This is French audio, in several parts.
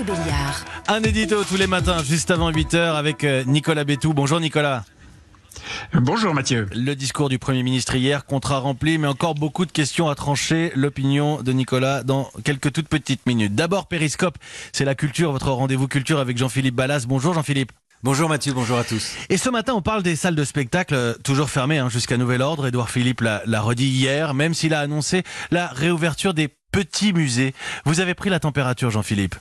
Mathieu Béliard. Un édito tous les matins, juste avant 8h, avec euh, Nicolas Bétou. Bonjour Nicolas. Bonjour Mathieu. Le discours du Premier ministre hier, contrat rempli, mais encore beaucoup de questions à trancher. L'opinion de Nicolas dans quelques toutes petites minutes. D'abord, Périscope, c'est la culture, votre rendez-vous culture avec Jean-Philippe Ballas. Bonjour Jean-Philippe. Bonjour Mathieu, bonjour à tous. Et ce matin, on parle des salles de spectacle euh, toujours fermées hein, jusqu'à nouvel ordre. Édouard Philippe l'a redit hier, même s'il a annoncé la réouverture des petits musées. Vous avez pris la température, Jean-Philippe?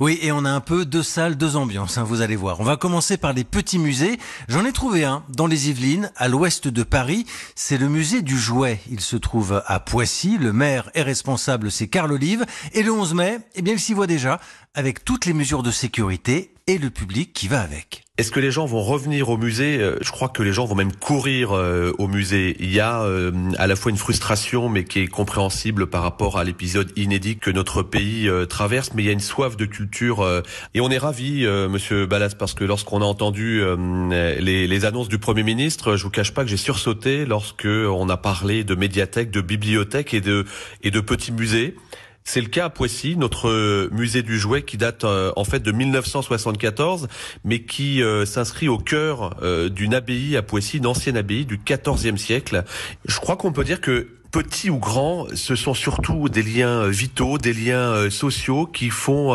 Oui, et on a un peu deux salles, deux ambiances, hein, vous allez voir. On va commencer par les petits musées. J'en ai trouvé un dans les Yvelines, à l'ouest de Paris. C'est le musée du jouet. Il se trouve à Poissy. Le maire est responsable, c'est Carl Olive. Et le 11 mai, eh bien, il s'y voit déjà, avec toutes les mesures de sécurité et le public qui va avec. Est-ce que les gens vont revenir au musée euh, Je crois que les gens vont même courir euh, au musée. Il y a euh, à la fois une frustration, mais qui est compréhensible par rapport à l'épisode inédit que notre pays traverse, mais il y a une soif de culture. et on est ravis, Monsieur Ballas, parce que lorsqu'on a entendu les, annonces du Premier ministre, je vous cache pas que j'ai sursauté lorsque on a parlé de médiathèques, de bibliothèques et de, et de petits musées. C'est le cas à Poissy, notre euh, musée du jouet qui date euh, en fait de 1974, mais qui euh, s'inscrit au cœur d'une abbaye à Poissy, une ancienne abbaye du XIVe siècle. Je crois qu'on peut dire que petits ou grands, ce sont surtout des liens vitaux, des liens sociaux qui font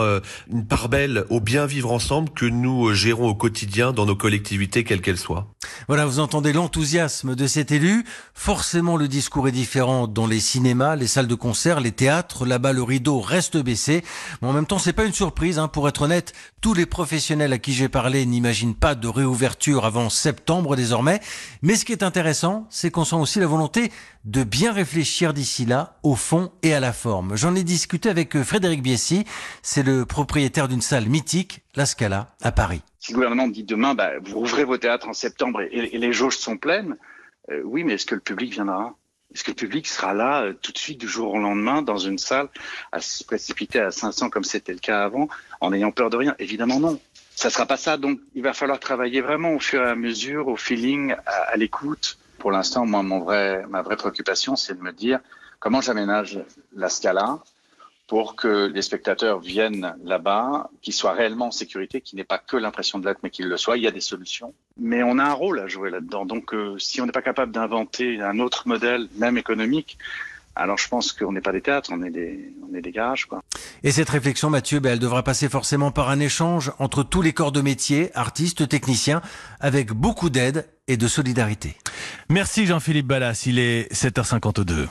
une part belle au bien vivre ensemble que nous gérons au quotidien dans nos collectivités, quelles qu'elles soient. Voilà, vous entendez l'enthousiasme de cet élu. Forcément, le discours est différent dans les cinémas, les salles de concert, les théâtres. Là-bas, le rideau reste baissé. Mais en même temps, c'est pas une surprise. Hein. Pour être honnête, tous les professionnels à qui j'ai parlé n'imaginent pas de réouverture avant septembre désormais. Mais ce qui est intéressant, c'est qu'on sent aussi la volonté de bien réfléchir d'ici là au fond et à la forme. J'en ai discuté avec Frédéric Biessy. C'est le propriétaire d'une salle mythique, La Scala, à Paris si le gouvernement dit demain, bah, vous ouvrez vos théâtres en septembre et, les jauges sont pleines, euh, oui, mais est-ce que le public viendra? Est-ce que le public sera là euh, tout de suite du jour au lendemain dans une salle à se précipiter à 500 comme c'était le cas avant, en ayant peur de rien? Évidemment non. Ça sera pas ça. Donc il va falloir travailler vraiment au fur et à mesure, au feeling, à, l'écoute. Pour l'instant, moi, ma vraie préoccupation, c'est de me dire comment j'aménage la Scala pour que les spectateurs viennent là-bas, qu'ils soient réellement en sécurité, qu'ils n'aient pas que l'impression de l'être, mais qu'ils le soient. Il y a des solutions. Mais on a un rôle à jouer là-dedans. Donc, euh, si on n'est pas capable d'inventer un autre modèle, même économique, alors je pense qu'on n'est pas des théâtres, on est des, garages. Et cette réflexion, Mathieu, ben, elle devra passer forcément par un échange entre tous les corps de métier, artistes, techniciens, avec beaucoup d'aide et de solidarité. Merci Jean-Philippe Ballas, il est 7h52.